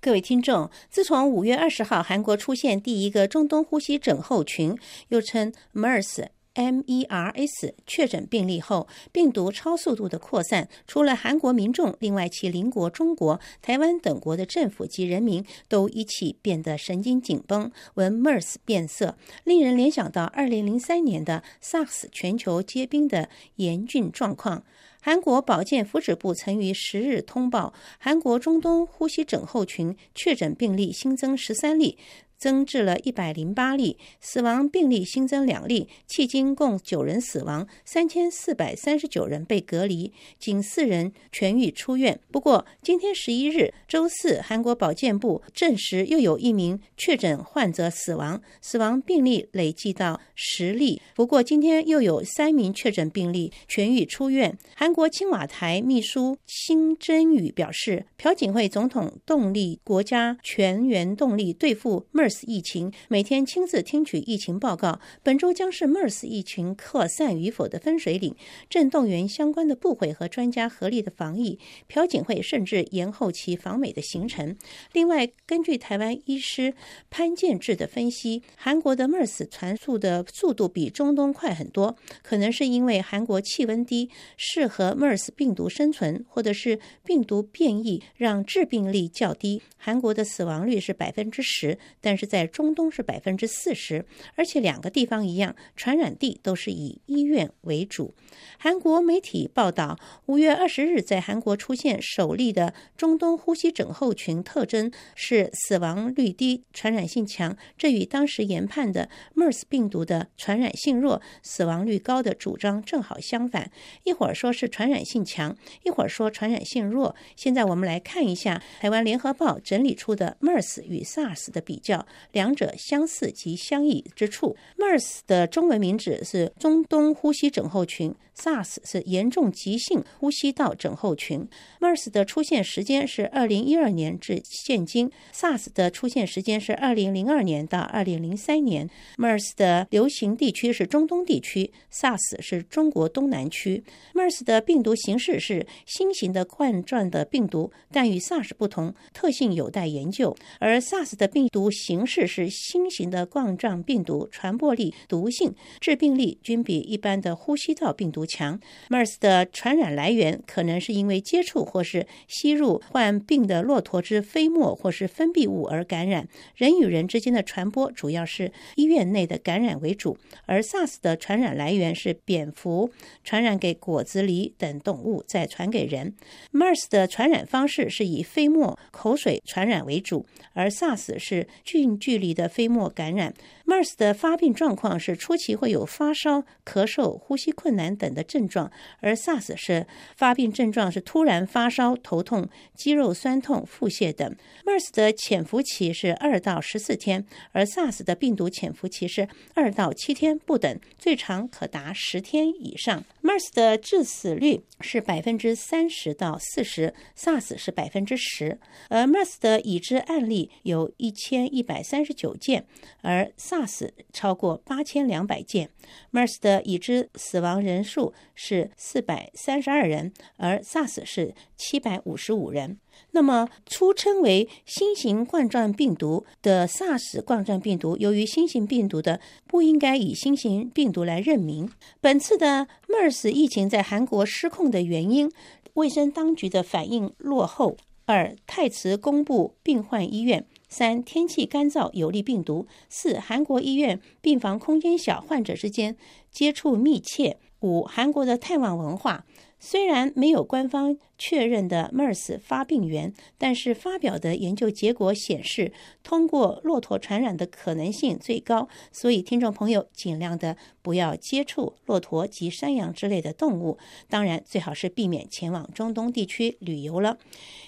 各位听众，自从五月二十号韩国出现第一个中东呼吸症候群，又称 MERS。MERS 确诊病例后，病毒超速度的扩散，除了韩国民众，另外其邻国中国、台湾等国的政府及人民都一起变得神经紧绷，闻 MERS 变色，令人联想到二零零三年的 SARS 全球皆兵的严峻状况。韩国保健福祉部曾于十日通报，韩国中东呼吸症候群确诊病例新增十三例。增至了一百零八例，死亡病例新增两例，迄今共九人死亡，三千四百三十九人被隔离，仅四人痊愈出院。不过，今天十一日周四，韩国保健部证实又有一名确诊患者死亡，死亡病例累计到十例。不过，今天又有三名确诊病例痊愈出院。韩国青瓦台秘书辛真宇表示，朴槿惠总统动力国家全员动力对付 MERS。疫情每天亲自听取疫情报告，本周将是 MERS 疫情扩散与否的分水岭，正动员相关的部会和专家合力的防疫。朴槿惠甚至延后其访美的行程。另外，根据台湾医师潘建志的分析，韩国的 MERS 传速的速度比中东快很多，可能是因为韩国气温低，适合 MERS 病毒生存，或者是病毒变异让致病力较低。韩国的死亡率是百分之十，但是在中东是百分之四十，而且两个地方一样，传染地都是以医院为主。韩国媒体报道，五月二十日在韩国出现首例的中东呼吸症候群，特征是死亡率低、传染性强。这与当时研判的 MERS 病毒的传染性弱、死亡率高的主张正好相反。一会儿说是传染性强，一会儿说传染性弱。现在我们来看一下台湾联合报整理出的 MERS 与 SARS 的比较。两者相似及相异之处。MERS 的中文名字是中东呼吸症候群，SARS 是严重急性呼吸道症候群。MERS 的出现时间是二零一二年至现今，SARS 的出现时间是二零零二年到二零零三年。MERS 的流行地区是中东地区，SARS 是中国东南区。MERS 的病毒形式是新型的冠状的病毒，但与 SARS 不同，特性有待研究。而 SARS 的病毒形式是新型的冠状病毒，传播力、毒性、致病力均比一般的呼吸道病毒强。MERS 的传染来源可能是因为接触或是吸入患病的骆驼之飞沫或是分泌物而感染。人与人之间的传播主要是医院内的感染为主，而 SARS 的传染来源是蝙蝠传染给果子狸等动物，再传给人。MERS 的传染方式是以飞沫、口水传染为主，而 SARS 是近。距离的飞沫感染，MERS 的发病状况是初期会有发烧、咳嗽、呼吸困难等的症状，而 SARS 是发病症状是突然发烧、头痛、肌肉酸痛、腹泻等。MERS 的潜伏期是二到十四天，而 SARS 的病毒潜伏期是二到七天不等，最长可达十天以上。MERS 的致死率是百分之三十到四十，SARS 是百分之十，而 MERS 的已知案例有一千一百三。十九件，而 SARS 超过八千两百件。MERS 的已知死亡人数是四百三十二人，而 SARS 是七百五十五人。那么，初称为新型冠状病毒的 SARS 冠状病毒，由于新型病毒的不应该以新型病毒来认名。本次的 MERS 疫情在韩国失控的原因，卫生当局的反应落后。二、太迟公布病患医院。三、天气干燥有利病毒。四、韩国医院病房空间小，患者之间接触密切。五、韩国的探望文化。虽然没有官方确认的 MERS 发病源，但是发表的研究结果显示，通过骆驼传染的可能性最高。所以，听众朋友尽量的不要接触骆驼及山羊之类的动物。当然，最好是避免前往中东地区旅游了。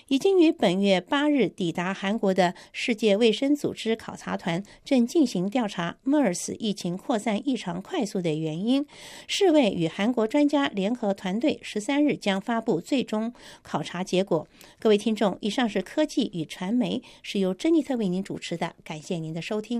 已经于本月八日抵达韩国的世界卫生组织考察团正进行调查 MERS 疫情扩散异常快速的原因。世卫与韩国专家联合团队十三日将发布最终考察结果。各位听众，以上是科技与传媒，是由珍妮特为您主持的，感谢您的收听。